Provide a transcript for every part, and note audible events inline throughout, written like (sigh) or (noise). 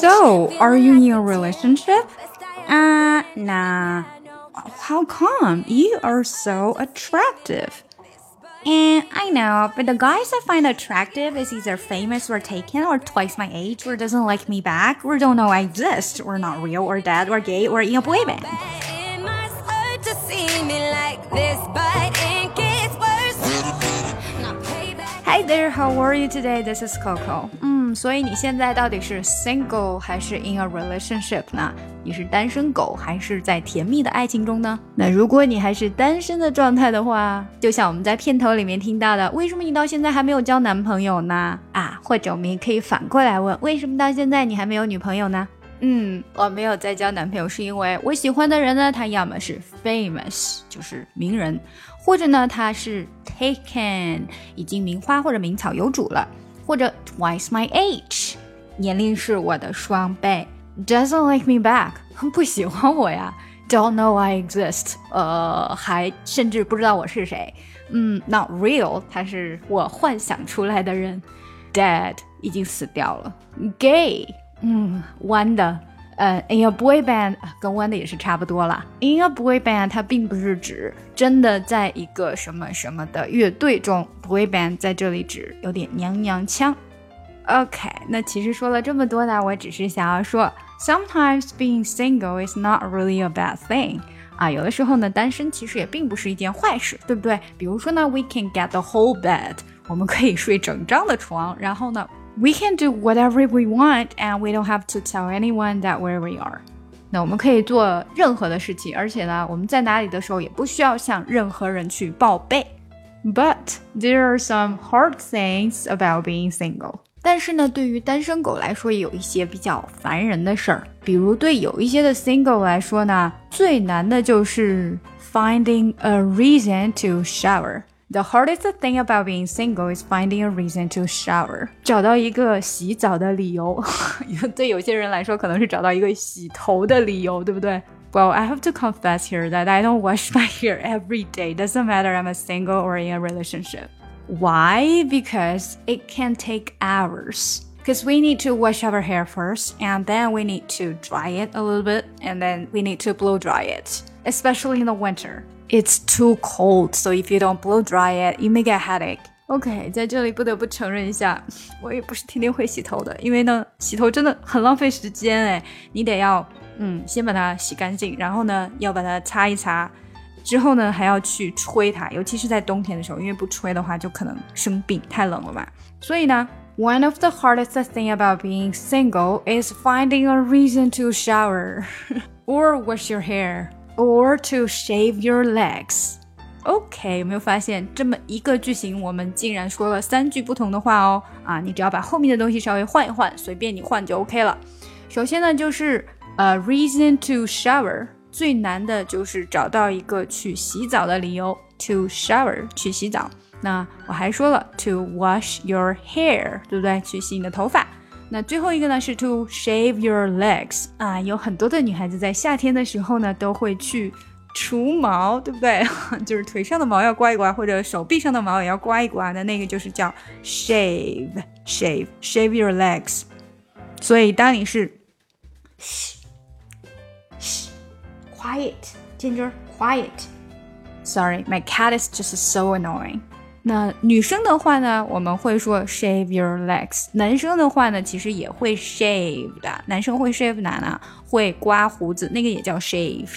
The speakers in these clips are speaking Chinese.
So, are you in a relationship? Ah, uh, nah. How come? You are so attractive. And I know, but the guys I find attractive is either famous or taken or twice my age or doesn't like me back or don't know I exist or not real or dead or gay or in a boy band. Hi there, how are you today? This is Coco. 嗯，所以你现在到底是 single 还是 in a relationship 呢？你是单身狗还是在甜蜜的爱情中呢？那如果你还是单身的状态的话，就像我们在片头里面听到的，为什么你到现在还没有交男朋友呢？啊，或者我们也可以反过来问，为什么到现在你还没有女朋友呢？嗯，我没有再交男朋友，是因为我喜欢的人呢，他要么是 famous，就是名人，或者呢他是 taken，已经名花或者名草有主了，或者 twice my age，年龄是我的双倍，doesn't like me back，不喜欢我呀，don't know I exist，呃，还甚至不知道我是谁，嗯，not real，他是我幻想出来的人，dead，已经死掉了，gay。嗯，弯的，呃，in a boy band 跟弯的也是差不多啦。in a boy band 它并不是指真的在一个什么什么的乐队中，boy band 在这里指有点娘娘腔。OK，那其实说了这么多呢，我只是想要说，sometimes being single is not really a bad thing。啊，有的时候呢，单身其实也并不是一件坏事，对不对？比如说呢，we can get the whole bed，我们可以睡整张的床，然后呢。We can do whatever we want, and we don't have to tell anyone that where we are. 那我们可以做任何的事情，而且呢，我们在哪里的时候也不需要向任何人去报备。But there are some hard things about being single. 但是呢，对于单身狗来说，也有一些比较烦人的事儿。比如对有一些的 single 来说呢，最难的就是 finding a reason to shower。 The hardest thing about being single is finding a reason to shower，找到一个洗澡的理由。对有些人来说，可能是找到一个洗头的理由，对不对？Well, I (laughs) have to confess here that I don't wash my (laughs) hair every day. Doesn't matter I'm a single or in a relationship. Why? Because it can take hours. Because we need to wash our hair first, and then we need to dry it a little bit, and then we need to blow dry it, especially in the winter. It's too cold, so if you don't blow dry it, you may get headache. OK，在这里不得不承认一下，我也不是天天会洗头的，因为呢，洗头真的很浪费时间哎。你得要，嗯，先把它洗干净，然后呢，要把它擦一擦，之后呢，还要去吹它，尤其是在冬天的时候，因为不吹的话就可能生病，太冷了嘛。所以呢 ，One of the hardest thing about being single is finding a reason to shower (laughs) or wash your hair. or to shave your legs. OK，有没有发现这么一个句型，我们竟然说了三句不同的话哦？啊，你只要把后面的东西稍微换一换，随便你换就 OK 了。首先呢，就是呃，reason to shower，最难的就是找到一个去洗澡的理由。 To shower，去洗澡。那我还说了，to wash your hair，对不对？去洗你的头发。那最后一个呢是 to shave your legs 啊，有很多的女孩子在夏天的时候呢都会去除毛，对不对？(laughs) 就是腿上的毛要刮一刮，或者手臂上的毛也要刮一刮。那那个就是叫 shave shave shave your legs。所以当你是 quiet ginger quiet。Sorry, my cat is just so annoying. 那女生的话呢，我们会说 shave your legs。男生的话呢，其实也会 shave 的。男生会 shave 哪呢？会刮胡子，那个也叫 shave，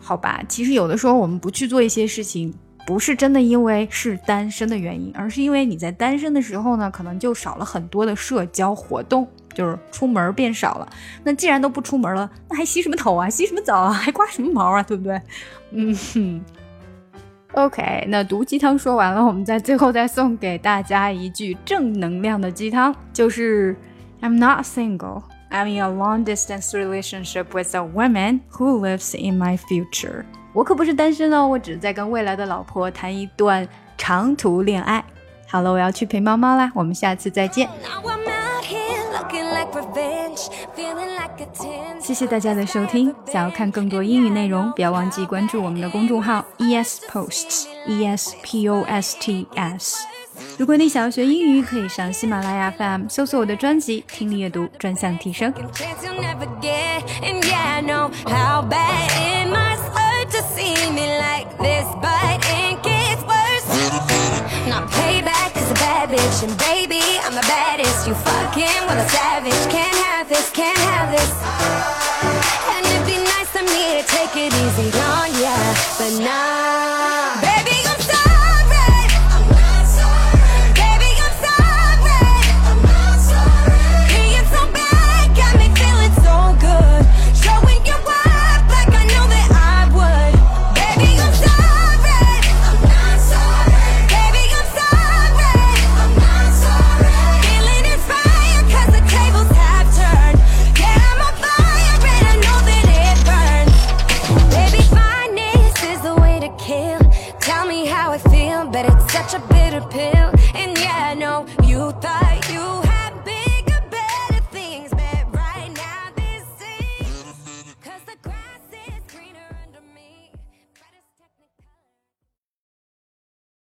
好吧？其实有的时候我们不去做一些事情，不是真的因为是单身的原因，而是因为你在单身的时候呢，可能就少了很多的社交活动，就是出门变少了。那既然都不出门了，那还洗什么头啊？洗什么澡啊？还刮什么毛啊？对不对？嗯哼。OK，那毒鸡汤说完了，我们在最后再送给大家一句正能量的鸡汤，就是 I'm not single. I'm in a long distance relationship with a woman who lives in my future. 我可不是单身哦，我只是在跟未来的老婆谈一段长途恋爱。好了，我要去陪猫猫啦，我们下次再见。谢谢大家的收听。想要看更多英语内容，不要忘记关注我们的公众号 ES Posts E S P O S T S。如果你想要学英语，可以上喜马拉雅 FM 搜索我的专辑《听力阅读专项提升》。And baby, I'm the baddest. You fucking with a savage. Can't have this, can't have this. And it'd be nice of me to take it easy on ya, but nah.